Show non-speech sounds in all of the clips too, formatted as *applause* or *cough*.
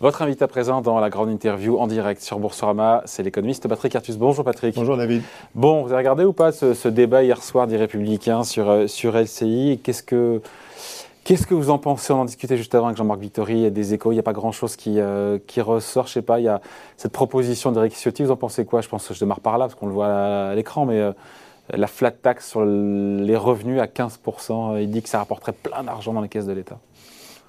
Votre invité à présent dans la grande interview en direct sur Boursorama, c'est l'économiste Patrick Artus. Bonjour Patrick. Bonjour David. Bon, vous avez regardé ou pas ce, débat hier soir des Républicains sur, euh, sur LCI Qu'est-ce que, qu'est-ce que vous en pensez? On en discutait juste avant avec Jean-Marc Vittori. Il y a des échos, il n'y a pas grand-chose qui, euh, qui ressort. Je sais pas, il y a cette proposition d'Eric Ciotti. Vous en pensez quoi? Je pense que je démarre par là parce qu'on le voit à, l'écran, mais euh, la flat tax sur les revenus à 15%, il dit que ça rapporterait plein d'argent dans les caisses de l'État.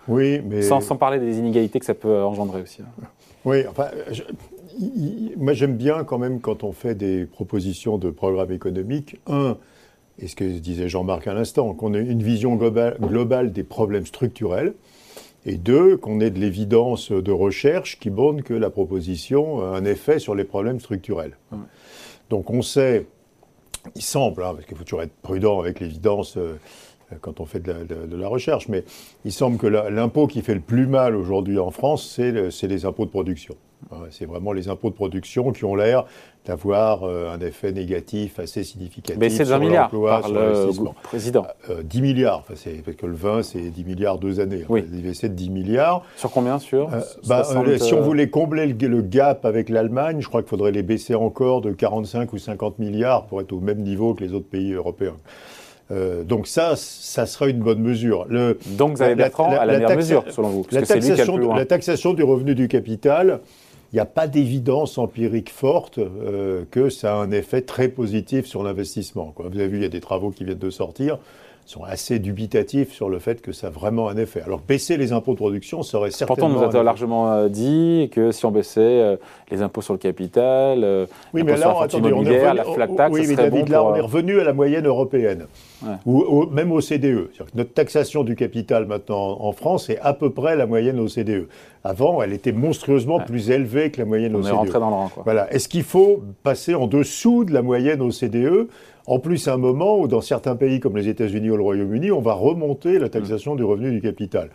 Oui, mais... Sans, parler des inégalités que ça peut engendrer aussi. Hein. Oui, enfin, moi j'aime bien quand même quand on fait des propositions de programme économique. Un, et ce que disait Jean-Marc à l'instant, qu'on ait une vision globale, globale, des problèmes structurels. Et deux, qu'on ait de l'évidence de recherche qui montre que la proposition a un effet sur les problèmes structurels. Donc on sait, il semble, hein, parce qu'il faut toujours être prudent avec l'évidence. Euh, quand on fait de la, recherche, mais il semble que l'impôt qui fait le plus mal aujourd'hui en France, c'est les impôts de production. C'est vraiment les impôts de production qui ont l'air d'avoir euh, un effet négatif assez significatif Mais c'est 20 milliards par le président. 10 euh, milliards, parce que le 20, c'est 10 milliards deux années. Oui. C'est de 10 milliards. Sur combien sur euh, bah, Si on voulait combler le, gap avec l'Allemagne, je crois qu'il faudrait les baisser encore de 45 ou 50 milliards pour être au même niveau que les autres pays européens. Euh, donc ça, ça sera une bonne mesure. Le, donc vous avez Bertrand à la, meilleure mesure, selon vous la, taxation, la taxation du revenu du capital, il n'y a pas d'évidence empirique forte euh, que ça a un effet très positif sur l'investissement. Vous avez vu, il y a des travaux qui viennent de sortir sont assez dubitatifs sur le fait que ça a vraiment un effet. Alors baisser les impôts de production serait certainement... Pourtant, on nous a largement euh, dit que si on baissait euh, les impôts sur le capital, euh, oui, mais là, attendez, on est revenu, la flat tax, oui, mais David, là, on est revenu à la moyenne européenne, ou même au CDE. Notre taxation du capital maintenant en France est à peu près la moyenne au CDE. Avant, elle était monstrueusement plus élevée que la moyenne au CDE. On est rentré dans le rang. Voilà. Est-ce qu'il faut passer en dessous de la moyenne au CDE en plus, à un moment où, dans certains pays comme les États-Unis ou le Royaume-Uni, on va remonter la taxation du revenu du capital.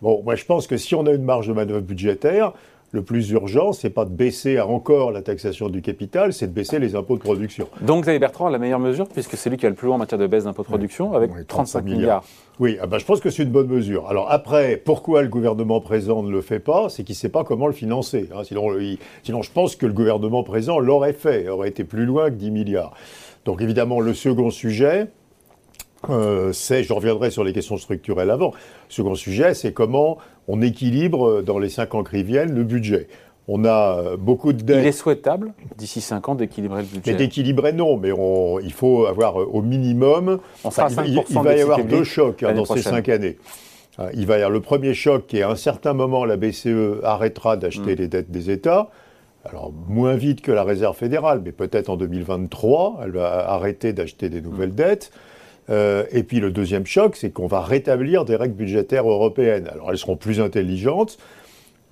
Bon, moi, je pense que si on a une marge de manœuvre budgétaire, le plus urgent, c'est pas de baisser encore la taxation du capital, c'est de baisser les impôts de production. Donc Xavier Bertrand la meilleure mesure, puisque c'est lui qui a le plus loin en matière de baisse d'impôts de production, avec 35 milliards. Oui, ah bah, je pense que c'est une bonne mesure. Alors après, pourquoi le gouvernement présent ne le fait pas? C'est qu'il ne sait pas comment le financer. Hein. Sinon, sinon, je pense que le gouvernement présent l'aurait fait, aurait été plus loin que 10 milliards. Donc évidemment, le second sujet, euh, c'est, je reviendrai sur les questions structurelles avant, le second sujet, c'est comment on équilibre euh, dans les cinq ans qui viennent le budget. On a euh, beaucoup de dettes. Il est souhaitable, d'ici cinq ans, d'équilibrer le budget Mais d'équilibrer, non. Mais il faut avoir au minimum. il, va y avoir deux chocs hein, dans ces cinq années. Il va y avoir le premier choc qui est à un certain moment, la BCE arrêtera d'acheter mm. les dettes des États. Alors, moins vite que la réserve fédérale, mais peut-être en 2023, elle va arrêter d'acheter des nouvelles dettes. Euh, et puis le deuxième choc, c'est qu'on va rétablir des règles budgétaires européennes. Alors, elles seront plus intelligentes,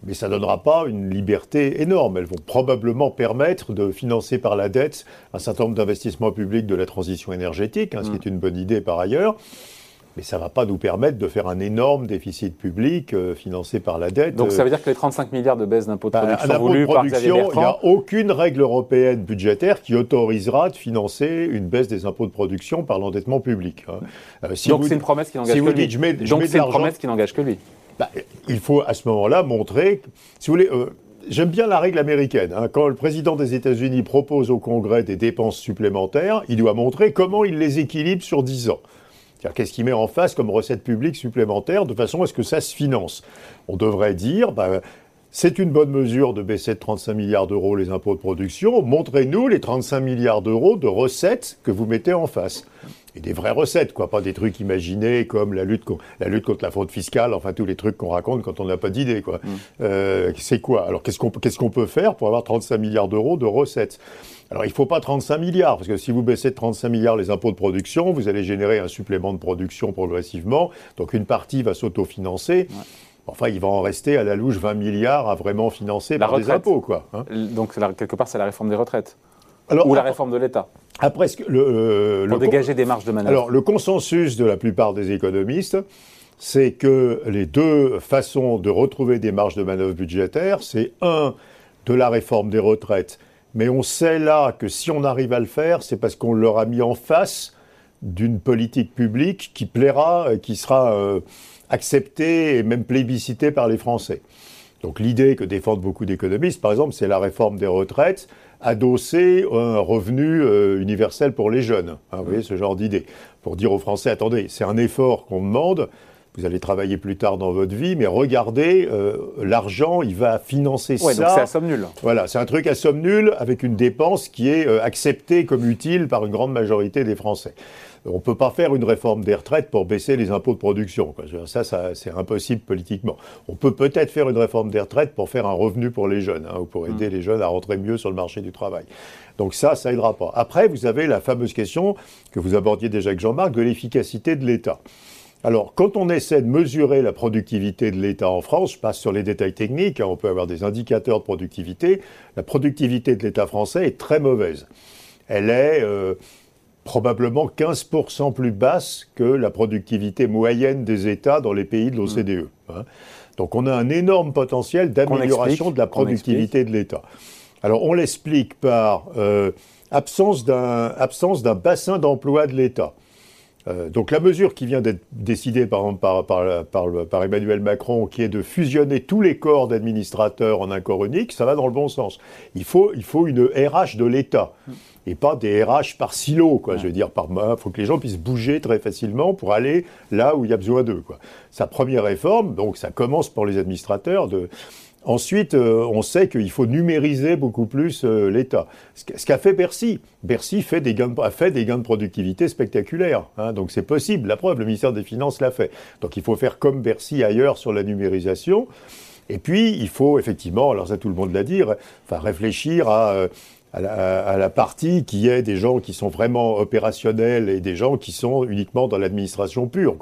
mais ça ne donnera pas une liberté énorme. Elles vont probablement permettre de financer par la dette un certain nombre d'investissements publics de la transition énergétique, hein, ce qui mm. est une bonne idée par ailleurs mais ça ne va pas nous permettre de faire un énorme déficit public euh, financé par la dette. Donc ça veut dire que les 35 milliards de baisse d'impôts de bah, production voulus par Xavier Il n'y a aucune règle européenne budgétaire qui autorisera de financer une baisse des impôts de production par l'endettement public. Hein. Euh, Donc c'est une promesse qui n'engage que lui. Donc c'est une promesse qui n'engage que lui. Bah, il faut à ce moment-là montrer, si vous voulez, euh, j'aime bien la règle américaine. Hein. Quand le président des États-Unis propose au Congrès des dépenses supplémentaires, il doit montrer comment il les équilibre sur 10 ans. Qu'est-ce qu'il met en face comme recette publique supplémentaire de façon à ce que ça se finance On devrait dire, bah, c'est une bonne mesure de baisser de 35 milliards d'euros les impôts de production. Montrez-nous les 35 milliards d'euros de recettes que vous mettez en face. Et des vraies recettes, quoi, pas des trucs imaginés comme la lutte, la lutte contre la fraude fiscale, enfin tous les trucs qu'on raconte quand on n'a pas d'idée, quoi. Mm. Euh, c'est quoi? Alors qu'est-ce qu'on qu'est-ce qu'on peut faire pour avoir 35 milliards d'euros de recettes? Alors il ne faut pas 35 milliards, parce que si vous baissez de 35 milliards les impôts de production, vous allez générer un supplément de production progressivement, donc une partie va s'autofinancer. Enfin, il va en rester à la louche 20 milliards à vraiment financer par des impôts. Quoi, hein. Donc quelque part, c'est la réforme des retraites Ou la réforme de l'État après, le, euh, Pour dégager des marges de manœuvre. Alors, le consensus de la plupart des économistes, c'est que les deux façons de retrouver des marges de manœuvre budgétaires, c'est un, de la réforme des retraites mais on sait là que si on arrive à le faire, c'est parce qu'on leur a mis en face d'une politique publique qui plaira, euh, qui sera euh, acceptée et même plébiscitée par les Français. Donc l'idée que défendent beaucoup d'économistes, par exemple, c'est la réforme des retraites adossée à un revenu euh, universel pour les jeunes. Hein, vous voyez ce genre d'idée. Pour dire aux Français, attendez, c'est un effort qu'on demande, vous allez travailler plus tard dans votre vie, mais regardez, euh, l'argent, il va financer ouais, ça. donc c'est à somme nulle. Voilà, c'est un truc à somme nulle avec une dépense qui est euh, acceptée comme utile par une grande majorité des Français. On ne peut pas faire une réforme des retraites pour baisser les impôts de production. Quoi. Ça, ça c'est impossible politiquement. On peut peut-être faire une réforme des retraites pour faire un revenu pour les jeunes, hein, ou pour aider mmh. les jeunes à rentrer mieux sur le marché du travail. Donc ça, ça aidera pas. Après, vous avez la fameuse question que vous abordiez déjà avec Jean-Marc de l'efficacité de l'État. Alors, quand on essaie de mesurer la productivité de l'État en France, je passe sur les détails techniques, hein, on peut avoir des indicateurs de productivité, la productivité de l'État français est très mauvaise. Elle est euh, probablement 15% plus basse que la productivité moyenne des États dans les pays de l'OCDE. Mmh. Hein. Donc on a un énorme potentiel d'amélioration de la productivité de l'État. Alors on l'explique par euh, absence d'un bassin d'emploi de l'État. Euh, donc la mesure qui vient d'être décidée par, par, Emmanuel Macron, qui est de fusionner tous les corps d'administrateurs en un corps unique, ça va dans le bon sens. Il faut, il faut une RH de l'État et pas des RH par silo, quoi. Je veux dire, par il faut que les gens puissent bouger très facilement pour aller là où il y a besoin d'eux, quoi. Sa première réforme, donc ça commence pour les administrateurs de Ensuite, euh, on sait qu'il faut numériser beaucoup plus euh, l'État. Ce qu'a fait Bercy. Bercy a fait des gains de productivité spectaculaires. Hein, donc c'est possible. La preuve, le ministère des Finances l'a fait. Donc il faut faire comme Bercy ailleurs sur la numérisation. Et puis, il faut effectivement, alors ça tout le monde l'a dit, enfin, réfléchir à... Euh, à la, partie qui est des gens qui sont vraiment opérationnels et des gens qui sont uniquement dans l'administration pure.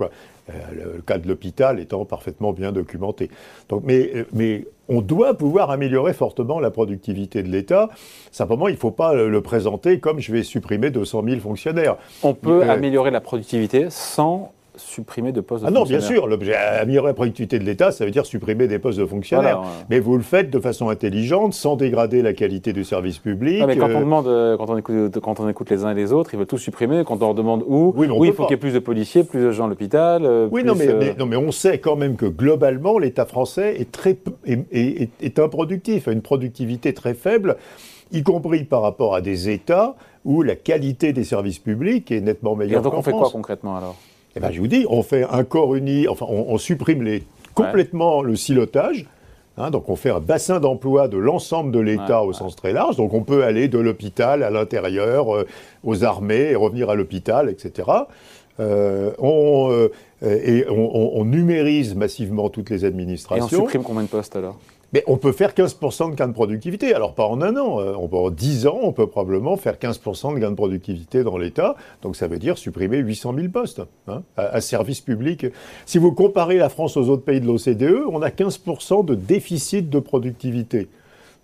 Euh, le cas de l'hôpital étant parfaitement bien documenté. Donc, mais, mais on doit pouvoir améliorer fortement la productivité de l'État. Simplement, il ne faut pas le présenter comme je vais supprimer 200 000 fonctionnaires. On peut euh, améliorer la productivité sans supprimer de postes de ah non, bien sûr. L'objet améliorer la productivité de l'État, ça veut dire supprimer des postes de fonctionnaires. Mais vous le faites de façon intelligente, sans dégrader la qualité du service public. mais quand on euh, demande, euh, quand on écoute, quand on écoute les uns et les autres, ils veulent tout supprimer. Quand on leur demande où, oui, il faut qu'il y ait plus de policiers, plus de gens à l'hôpital. Euh, oui, non, mais, non, mais on sait quand même que globalement, l'État français est très est, est, improductif, a une productivité très faible, y compris par rapport à des États où la qualité des services publics est nettement meilleure. Et donc on fait quoi concrètement alors? Eh bien, je vous dis, on fait un corps uni, enfin, on, supprime les, complètement le silotage. Hein, donc on fait un bassin d'emploi de l'ensemble de l'État au sens très large. Donc on peut aller de l'hôpital à l'intérieur, euh, aux armées, et revenir à l'hôpital, etc. Euh, on, euh, et on, on, numérise massivement toutes les administrations. Et on supprime combien de postes alors? Mais on peut faire 15% de gain de productivité. Alors pas en un an, euh, on peut, en 10 ans, on peut probablement faire 15% de gain de productivité dans l'État. Donc ça veut dire supprimer 800 000 postes hein, à, service public. Si vous comparez la France aux autres pays de l'OCDE, on a 15% de déficit de productivité.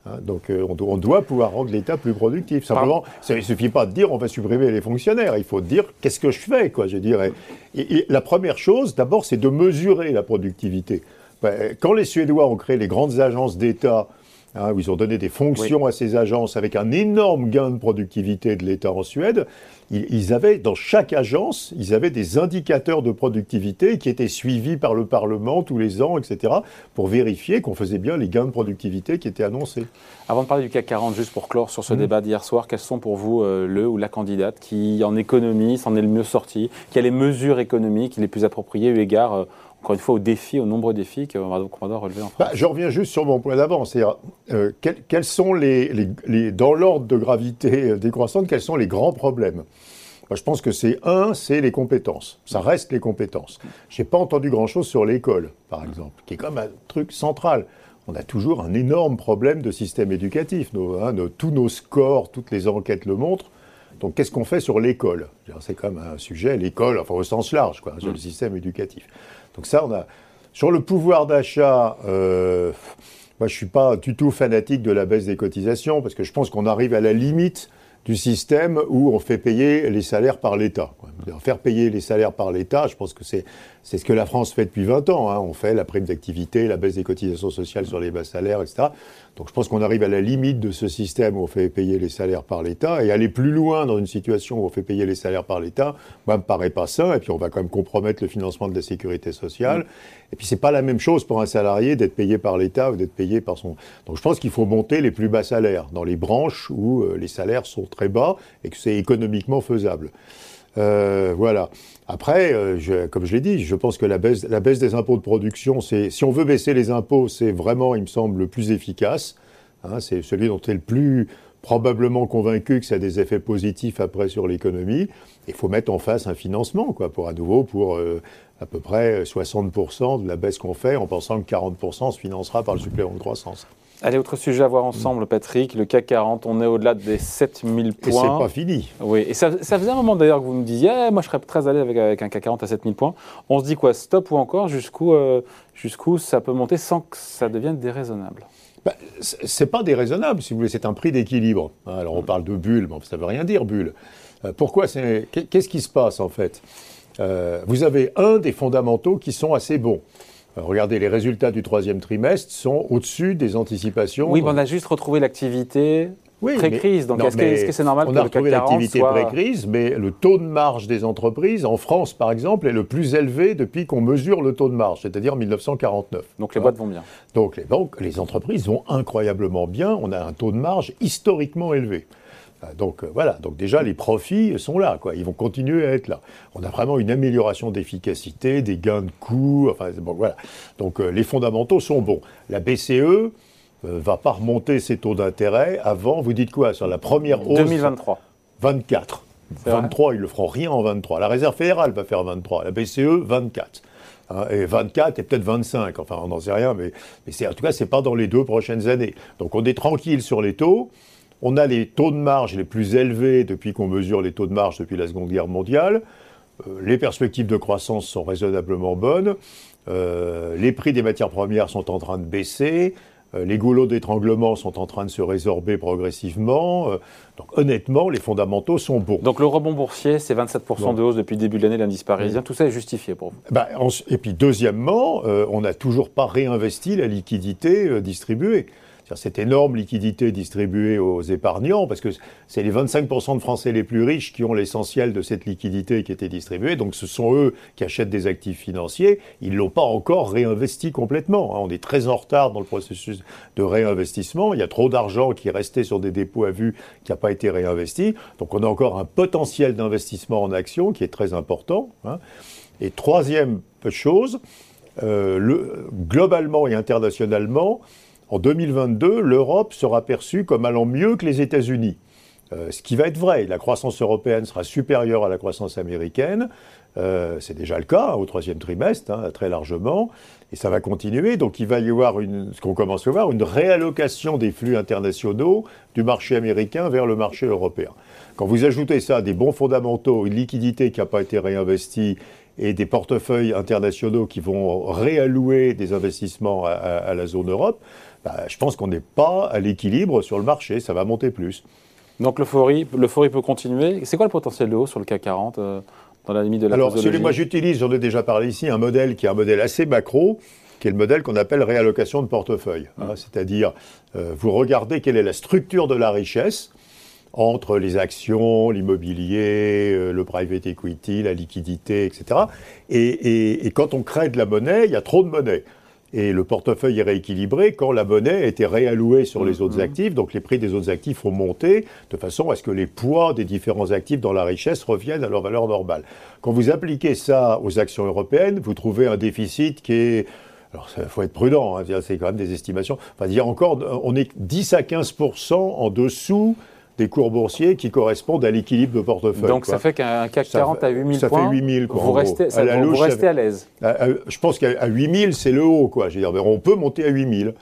Hein, donc euh, on, doit pouvoir rendre l'État plus productif. Simplement, il ne suffit pas de dire on va supprimer les fonctionnaires. Il faut dire qu'est-ce que je fais, quoi, je dirais. et la première chose, d'abord, c'est de mesurer la productivité. Ben, quand les Suédois ont créé les grandes agences d'État, hein, où ils ont donné des fonctions à ces agences avec un énorme gain de productivité de l'État en Suède, ils, avaient, dans chaque agence, ils avaient des indicateurs de productivité qui étaient suivis par le Parlement tous les ans, etc., pour vérifier qu'on faisait bien les gains de productivité qui étaient annoncés. Avant de parler du CAC 40, juste pour clore sur ce mmh. débat d'hier soir, quels sont pour vous euh, le ou la candidate qui, en économie, s'en est le mieux sorti, qui a les mesures économiques les plus appropriées eu égard euh, encore une fois, aux défis, aux nombreux défis qu'on va, devoir relever en France. Bah, je reviens juste sur mon point d'avant, c'est-à-dire euh, quels, sont les, dans l'ordre de gravité décroissante, quels sont les grands problèmes? Bah, Je pense que c'est un, c'est les compétences. Ça reste les compétences. Je n'ai pas entendu grand-chose sur l'école, par exemple, qui est comme un truc central. On a toujours un énorme problème de système éducatif. Hein, tous nos scores, toutes les enquêtes le montrent. Donc, qu'est-ce qu'on fait sur l'école? C'est comme un sujet, l'école, enfin au sens large, quoi, sur le mm. système éducatif. Donc ça, on a. Sur le pouvoir d'achat, euh, moi je ne suis pas du tout fanatique de la baisse des cotisations, parce que je pense qu'on arrive à la limite du système où on fait payer les salaires par l'État. faire payer les salaires par l'État, je pense que c'est ce que la France fait depuis 20 ans. Hein. On fait la prime d'activité, la baisse des cotisations sociales sur les bas salaires, etc. Donc je pense qu'on arrive à la limite de ce système où on fait payer les salaires par l'État. Et aller plus loin dans une situation où on fait payer les salaires par l'État, moi, me paraît pas sain. Et puis on va quand même compromettre le financement de la sécurité sociale. Et puis c'est pas la même chose pour un salarié d'être payé par l'État ou d'être payé par son. Donc je pense qu'il faut monter les plus bas salaires dans les branches où euh, les salaires sont très bas et que c'est économiquement faisable. Euh, voilà. Après, euh, comme je l'ai dit, je pense que la baisse, des impôts de production, si on veut baisser les impôts, c'est vraiment, il me semble, le plus efficace. Hein, c'est celui dont est le plus probablement convaincu que ça a des effets positifs après sur l'économie. Il faut mettre en face un financement, quoi, pour à nouveau, pour euh, à peu près 60% de la baisse qu'on fait, en pensant que 40% se financera par le supplément de croissance. Allez, autre sujet à voir ensemble, Patrick. Le CAC 40, on est au-delà des 7000 points. Et c'est pas fini. Oui, et ça, faisait un moment d'ailleurs que vous nous disiez, eh, moi je serais très l'aise avec, un CAC 40 à 7000 points. On se dit quoi, stop ou encore Jusqu'où euh, jusqu'où ça peut monter sans que ça devienne déraisonnable? Bah, C'est pas déraisonnable, si vous voulez, c'est un prix d'équilibre. Alors on parle de bulle, mais ça veut rien dire, bulle. Euh, pourquoi c'est. Qu'est-ce qui se passe en fait? Euh, Vous avez un des fondamentaux qui sont assez bons. Euh, regardez, les résultats du troisième trimestre sont au-dessus des anticipations. Oui, mais on a juste retrouvé l'activité pré-crise. Donc, est-ce que c'est normal on a retrouvé l'activité pré-crise, mais le taux de marge des entreprises, en France par exemple, est le plus élevé depuis qu'on mesure le taux de marge, c'est-à-dire 1949. Donc les boîtes vont bien. Donc les banques, les entreprises vont incroyablement bien. On a un taux de marge historiquement élevé. Euh, donc euh, voilà, donc déjà les profits sont là, quoi. Ils vont continuer à être là. On a vraiment une amélioration d'efficacité, des gains de coûts, enfin bon voilà. Donc euh, les fondamentaux sont bons. La BCE va pas remonter ses taux d'intérêt avant, vous dites quoi, sur la première hausse? 2023. 24. 23, ils le feront rien en 23. La Réserve fédérale va faire 23, la BCE 24. Hein, et 24 et peut-être 25, enfin on n'en sait rien, mais, mais en tout cas, c'est pas dans les deux prochaines années. Donc on est tranquille sur les taux. On a les taux de marge les plus élevés depuis qu'on mesure les taux de marge depuis la Seconde Guerre mondiale. Euh, les perspectives de croissance sont raisonnablement bonnes. Euh, les prix des matières premières sont en train de baisser. Euh, les goulots d'étranglement sont en train de se résorber progressivement. donc honnêtement, les fondamentaux sont bons. Donc le rebond boursier, c'est 27% de hausse depuis le début de l'année, l'indice parisien. Tout ça est justifié pour vous bah, Et puis deuxièmement, on n'a toujours pas réinvesti la liquidité distribuée cette énorme liquidité distribuée aux épargnants, parce que c'est les 25% de Français les plus riches qui ont l'essentiel de cette liquidité qui était distribuée, donc ce sont eux qui achètent des actifs financiers, ils ne l'ont pas encore réinvesti complètement. Hein. On est très en retard dans le processus de réinvestissement, il y a trop d'argent qui est resté sur des dépôts à vue qui n'a pas été réinvesti, donc on a encore un potentiel d'investissement en actions qui est très important. Hein. Et troisième chose, euh, le, globalement et internationalement, en 2022, l'Europe sera perçue comme allant mieux que les États-Unis. Euh, ce qui va être vrai. La croissance européenne sera supérieure à la croissance américaine. Euh, c'est déjà le cas hein, au troisième trimestre, hein, très largement, et ça va continuer. Donc il va y avoir une, ce qu'on commence à voir, une réallocation des flux internationaux du marché américain vers le marché européen. Quand vous ajoutez ça des bons fondamentaux, une liquidité qui n'a pas été réinvestie et des portefeuilles internationaux qui vont réallouer des investissements à la zone Europe, bah, je pense qu'on n'est pas à l'équilibre sur le marché, ça va monter plus. Donc l'euphorie, l'euphorie peut continuer. C'est quoi le potentiel de hausse sur le CAC 40 euh, dans la limite de la Alors, celui moi j'utilise, j'en ai déjà parlé ici, un modèle qui est un modèle assez macro, qui est le modèle qu'on appelle réallocation de portefeuille. Hein. C'est-à-dire, euh, vous regardez quelle est la structure de la richesse entre les actions, l'immobilier, euh, le private equity, la liquidité, etc. et, quand on crée de la monnaie, il y a trop de monnaie et le portefeuille est rééquilibré quand la monnaie a été réallouée sur les autres mm-hmm. actifs, donc les prix des autres actifs ont monté de façon à ce que les poids des différents actifs dans la richesse reviennent à leur valeur normale. Quand vous appliquez ça aux actions européennes, vous trouvez un déficit qui est alors, il faut être prudent, hein, c'est quand même des estimations. Enfin, dire encore, on est 10 à 15 en dessous des cours boursiers qui correspondent à l'équilibre de portefeuille. Donc ça fait qu'un CAC 40 à 8000 ça points, fait 8000 vous, restez, vous restez à l'aise. Je pense qu'à 8000, c'est le haut. Quoi. Je veux dire, on peut monter à 8000.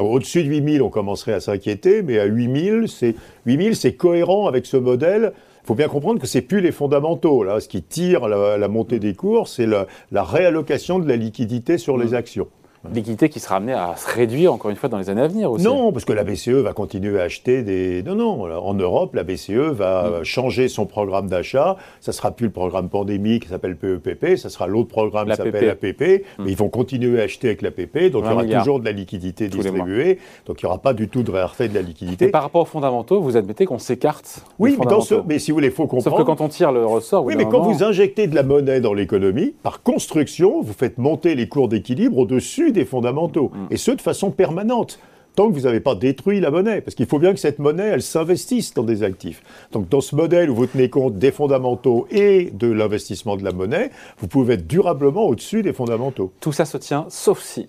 Au-dessus de 8000, on commencerait à s'inquiéter, mais à 8000, c'est 8000, c'est cohérent avec ce modèle. Il faut bien comprendre que c'est plus les fondamentaux. Là, ce qui tire la, montée des cours, c'est la, réallocation de la liquidité sur les mmh. actions. Liquidité qui sera amenée à se réduire encore une fois dans les années à venir aussi. Non, parce que la BCE va continuer à acheter des. Non, non. En Europe, la BCE va mm. changer son programme d'achat. Ça sera plus le programme pandémique qui s'appelle PEPP, ça sera l'autre programme qui s'appelle APP. Mm. Mais ils vont continuer à acheter avec l'APP, donc il y aura toujours de la liquidité distribuée. Donc il n'y aura pas du tout de rareté de la liquidité. Et par rapport aux fondamentaux, vous admettez qu'on s'écarte Oui, mais, dans ce... mais si vous voulez, il faut comprendre. Sauf que quand on tire le ressort. Oui, mais quand vous injectez de la monnaie dans l'économie, par construction, vous faites monter les cours d'équilibre au-dessus des fondamentaux. Mm. Et ce, de façon permanente tant que vous n'avez pas détruit la monnaie. Parce qu'il faut bien que cette monnaie, elle s'investisse dans des actifs. Donc dans ce modèle où vous tenez compte des fondamentaux et de l'investissement de la monnaie, vous pouvez être durablement au-dessus des fondamentaux. Tout ça se tient, sauf si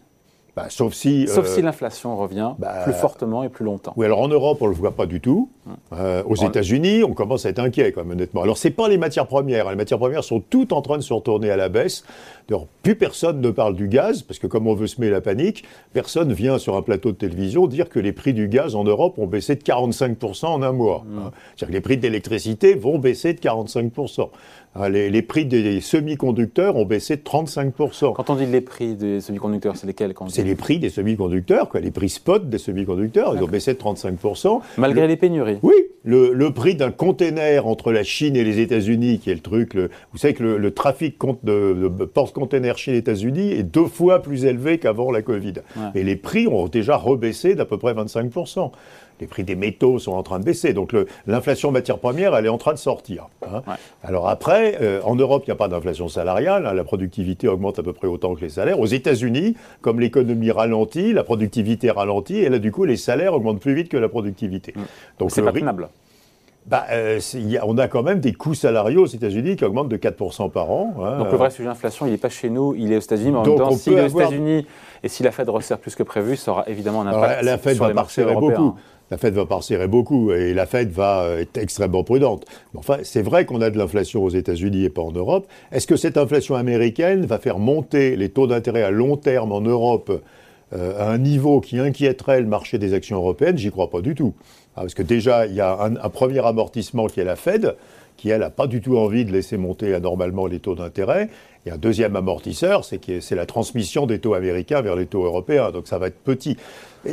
bah, sauf si, sauf si euh, l'inflation revient bah, plus fortement et plus longtemps. Oui, alors en Europe, on ne le voit pas du tout. Euh, aux États-Unis, on commence à être inquiet, quand même, honnêtement. Alors, ce n'est pas les matières premières. Les matières premières sont toutes en train de se retourner à la baisse. D'ailleurs, plus personne ne parle du gaz, parce que comme on veut semer la panique, personne vient sur un plateau de télévision dire que les prix du gaz en Europe ont baissé de 45% en un mois. Hum. Hein. C'est-à-dire que les prix de l'électricité vont baisser de 45%. Hein, les, prix des semi-conducteurs ont baissé de 35%. Quand on dit les prix des semi-conducteurs, c'est lesquels C'est les prix des semi-conducteurs, les prix spot des semi-conducteurs, ils ont baissé de 35%. Malgré les pénuries Oui, le, prix d'un container entre la Chine et les États-Unis, qui est le truc, vous savez que le, trafic de, de porte-containers Chine-États-Unis est deux fois plus élevé qu'avant la Covid. Et les prix ont déjà rebaissé d'à peu près 25% les prix des métaux sont en train de baisser. Donc l'inflation matière première, elle est en train de sortir. Hein. Alors après, euh, en Europe, il n'y a pas d'inflation salariale. Hein. la productivité augmente à peu près autant que les salaires. Aux États-Unis, comme l'économie ralentit, la productivité ralentit, et là, du coup, les salaires augmentent plus vite que la productivité. Mm. Donc c'est pas tenable. Bah, euh, on a quand même des coûts salariaux aux États-Unis qui augmentent de 4% par an. Hein. Donc le vrai sujet d'inflation, il n'est pas chez nous, il est aux États-Unis. Mais en même temps, si les États-Unis et si la Fed resserre plus que prévu, ça aura évidemment un impact la Fed sur va les beaucoup la Fed va serrer beaucoup et la Fed va être extrêmement prudente. enfin, c'est vrai qu'on a de l'inflation aux États-Unis et pas en Europe. Est-ce que cette inflation américaine va faire monter les taux d'intérêt à long terme en Europe euh, à un niveau qui inquiéterait le marché des actions européennes? J'y crois pas du tout. Ah, parce que déjà, il y a un, premier amortissement qui est la Fed, qui elle n'a pas du tout envie de laisser monter anormalement les taux d'intérêt. Et un deuxième amortisseur, c'est la transmission des taux américains vers les taux européens. Donc ça va être petit.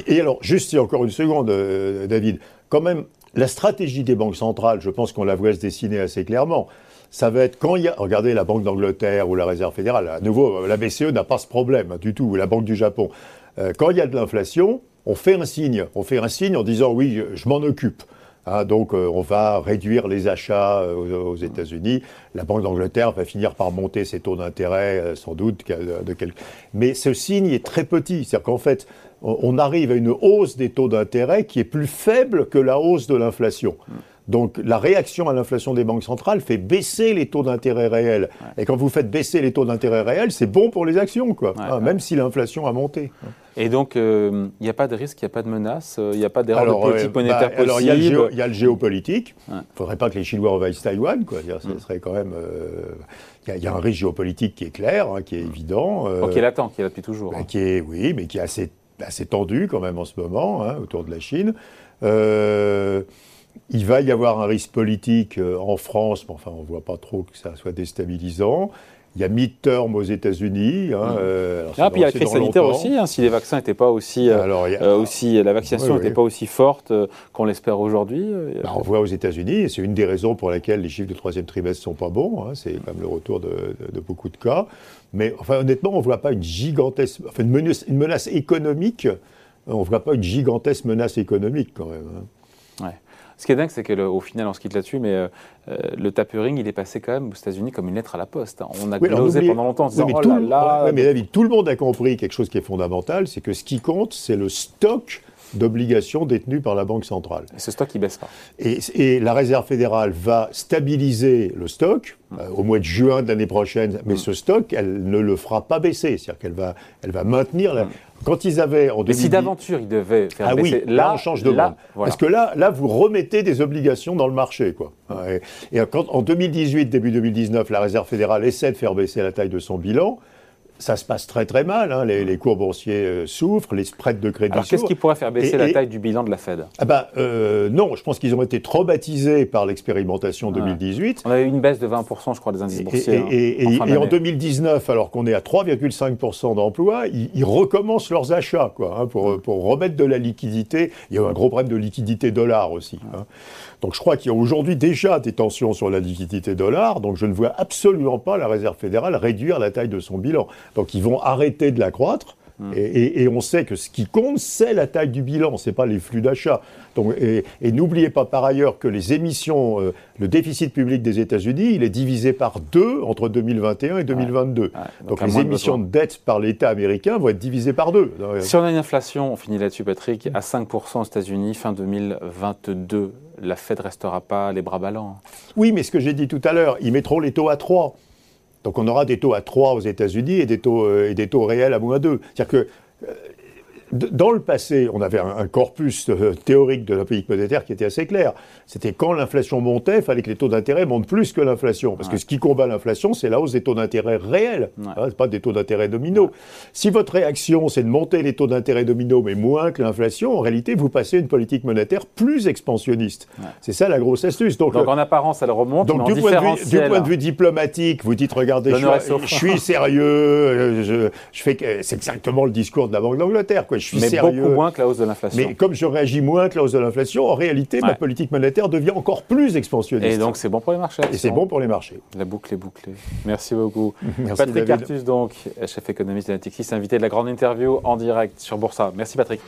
Et, alors, juste encore une seconde, euh, David, quand même, la stratégie des banques centrales, je pense qu'on la voit se dessiner assez clairement. Ça va être quand il y a, regardez la Banque d'Angleterre ou la Réserve fédérale, à nouveau, la BCE n'a pas ce problème hein, du tout, ou la Banque du Japon. Euh, quand il y a de l'inflation, on fait un signe, on fait un signe en disant oui, je m'en occupe. Hein, donc euh, on va réduire les achats euh, aux, États-Unis. La Banque d'Angleterre va finir par monter ses taux d'intérêt, euh, sans doute. De Mais ce signe est très petit. C'est-à-dire qu'en fait, on arrive à une hausse des taux d'intérêt qui est plus faible que la hausse de l'inflation. Donc la réaction à l'inflation des banques centrales fait baisser les taux d'intérêt réels. Et quand vous faites baisser les taux d'intérêt réels, c'est bon pour les actions, quoi. Hein, même si l'inflation a monté. Et donc, euh, il n'y a pas de risque, il n'y a pas de menace, euh, il n'y a pas d'erreur de politique euh, monétaire possible. Alors, il y, a le géopolitique. Il ne faudrait pas que les Chinois envahissent Taïwan, quoi. Ce mm. serait quand même. Il y, a un risque géopolitique qui est clair, hein, qui est évident. Oh, qui est latent, qui est là depuis toujours. Bah, hein. Qui est, oui, mais qui est assez, assez tendu quand même en ce moment, hein, autour de la Chine il va y avoir un risque politique en France, mais enfin, on ne voit pas trop que ça soit déstabilisant. Il y a mid-term aux États-Unis. Hein, mmh. euh, ah, puis il y a la crise sanitaire aussi. Hein, si les vaccins n'étaient pas aussi, euh, aussi, la vaccination n'était pas aussi forte qu'on l'espère aujourd'hui. Bah, on voit aux États-Unis, et c'est une des raisons pour lesquelles les chiffres du troisième trimestre sont pas bons. Hein, c'est quand même le retour de, beaucoup de cas. Mais enfin, honnêtement, on ne voit pas une gigantesque, enfin, une menace, une menace économique. On ne voit pas une gigantesque menace économique quand même. Ouais. Ce qui est dingue, c'est qu'au final, on se quitte là-dessus, mais euh, euh, le tapering, il est passé quand même aux États-Unis comme une lettre à la poste. On a glosé pendant longtemps en disant mais oh tout, là mais David, tout le monde a compris quelque chose qui est fondamental, c'est que ce qui compte, c'est le stock d'obligations détenues par la Banque centrale. Et ce stock, il baisse pas. Et, la Réserve fédérale va stabiliser le stock euh, au mois de juin de l'année prochaine, mais mm. ce stock, elle ne le fera pas baisser. C'est-à-dire qu'elle va, elle va maintenir la... Mm. Quand ils avaient en Mais si d'aventure ils devaient faire ah baisser, oui, là, on change de là, Parce que là, là, vous remettez des obligations dans le marché, quoi. Et, quand, en 2018, début 2019, la Réserve fédérale essaie de faire baisser la taille de son bilan, ça se passe très très mal. Hein. Les, les, cours boursiers euh, souffrent, les spreads de crédit Alors qu'est-ce qui pourrait faire baisser la taille du bilan de la Fed? Ah bah, euh, Non, je pense qu'ils ont été traumatisés par l'expérimentation 2018. On a eu une baisse de 20%, je crois, des indices boursiers. Et, hein, en, 2019, alors qu'on est à 3,5% d'emploi, ils, recommencent leurs achats quoi, hein, pour, pour, remettre de la liquidité. Il y a un gros problème de liquidité dollar aussi. Hein. Donc je crois qu'il y a aujourd'hui déjà des tensions sur la liquidité dollar, donc je ne vois absolument pas la Réserve fédérale réduire la taille de son bilan. Donc ils vont arrêter de la croître. Hmm. Et, on sait que ce qui compte, c'est la taille du bilan, ce n'est pas les flux d'achat. Et, et n'oubliez pas par ailleurs que les émissions, euh, le déficit public des États-Unis, il est divisé par deux entre 2021 et 2022. donc, les émissions de, dette par l'État américain vont être divisées par deux. Si on a une inflation, on finit là-dessus Patrick, à 5% aux États-Unis fin 2022, la Fed restera pas les bras ballants. Oui, mais ce que j'ai dit tout à l'heure, ils mettront les taux à 3. Donc on aura des taux à 3 aux États-Unis et, des taux, euh, et des taux réels à moins 2. C'est-à-dire euh, dans le passé, on avait un, corpus euh, théorique de la politique monétaire qui était assez clair. C'était quand l'inflation montait, il fallait que les taux d'intérêt montent plus que l'inflation. Parce que ce qui combat l'inflation, c'est la hausse des taux d'intérêt réels, ouais. Hein, pas des taux d'intérêt dominos. Si votre réaction, c'est de monter les taux d'intérêt dominos, mais moins que l'inflation, en réalité, vous passez une politique monétaire plus expansionniste. C'est ça la grosse astuce. Donc, en apparence, elle remonte. Donc du, point de vue, du point de vue diplomatique, vous dites, regardez, je, suis *laughs* sérieux, euh, je, je fais, c'est exactement le discours de la Banque d'Angleterre. Quoi je suis mais sérieux. beaucoup moins que la hausse de l'inflation. Mais comme je réagis moins que la hausse de l'inflation, en réalité, ma politique monétaire devient encore plus expansionniste. Et donc, c'est bon pour les marchés. Et c'est bon pour les marchés. La boucle est bouclée. Merci beaucoup. *laughs* Patrick Artus, donc, chef économiste de Natixis, invité de la grande interview en direct sur Boursa. Merci Patrick.